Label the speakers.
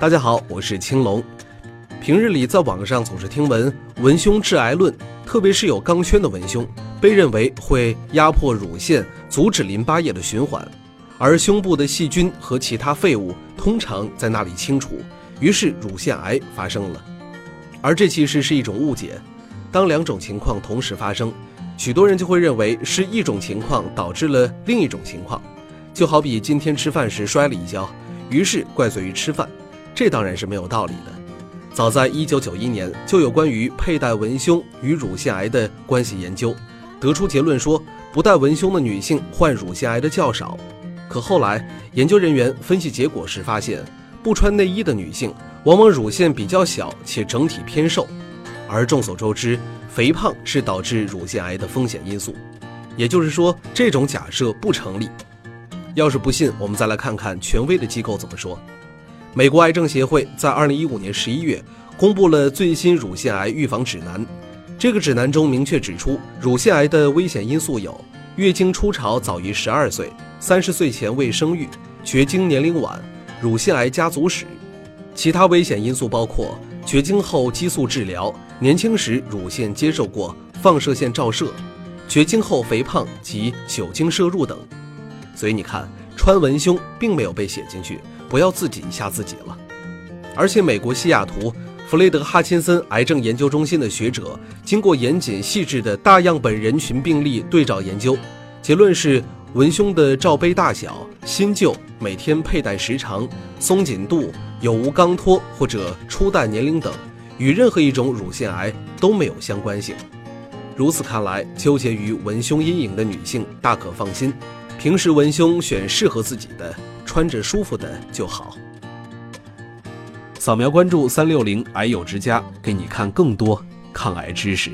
Speaker 1: 大家好，我是青龙。平日里在网上总是听闻文胸致癌论，特别是有钢圈的文胸，被认为会压迫乳腺，阻止淋巴液的循环，而胸部的细菌和其他废物通常在那里清除，于是乳腺癌发生了。而这其实是一种误解。当两种情况同时发生，许多人就会认为是一种情况导致了另一种情况。就好比今天吃饭时摔了一跤，于是怪罪于吃饭，这当然是没有道理的。早在1991年，就有关于佩戴文胸与乳腺癌的关系研究，得出结论说，不戴文胸的女性患乳腺癌的较少。可后来研究人员分析结果时发现，不穿内衣的女性往往乳腺比较小且整体偏瘦。而众所周知，肥胖是导致乳腺癌的风险因素，也就是说，这种假设不成立。要是不信，我们再来看看权威的机构怎么说。美国癌症协会在二零一五年十一月公布了最新乳腺癌预防指南。这个指南中明确指出，乳腺癌的危险因素有：月经初潮早于十二岁、三十岁前未生育、绝经年龄晚、乳腺癌家族史。其他危险因素包括绝经后激素治疗、年轻时乳腺接受过放射线照射、绝经后肥胖及酒精摄入等。所以你看，穿文胸并没有被写进去，不要自己吓自己了。而且，美国西雅图弗雷德哈钦森癌症研究中心的学者经过严谨细致的大样本人群病例对照研究，结论是文胸的罩杯大小、新旧、每天佩戴时长、松紧度、有无钢托或者初戴年龄等，与任何一种乳腺癌都没有相关性。如此看来，纠结于文胸阴影的女性大可放心。平时文胸选适合自己的，穿着舒服的就好。扫描关注三六零癌友之家，给你看更多抗癌知识。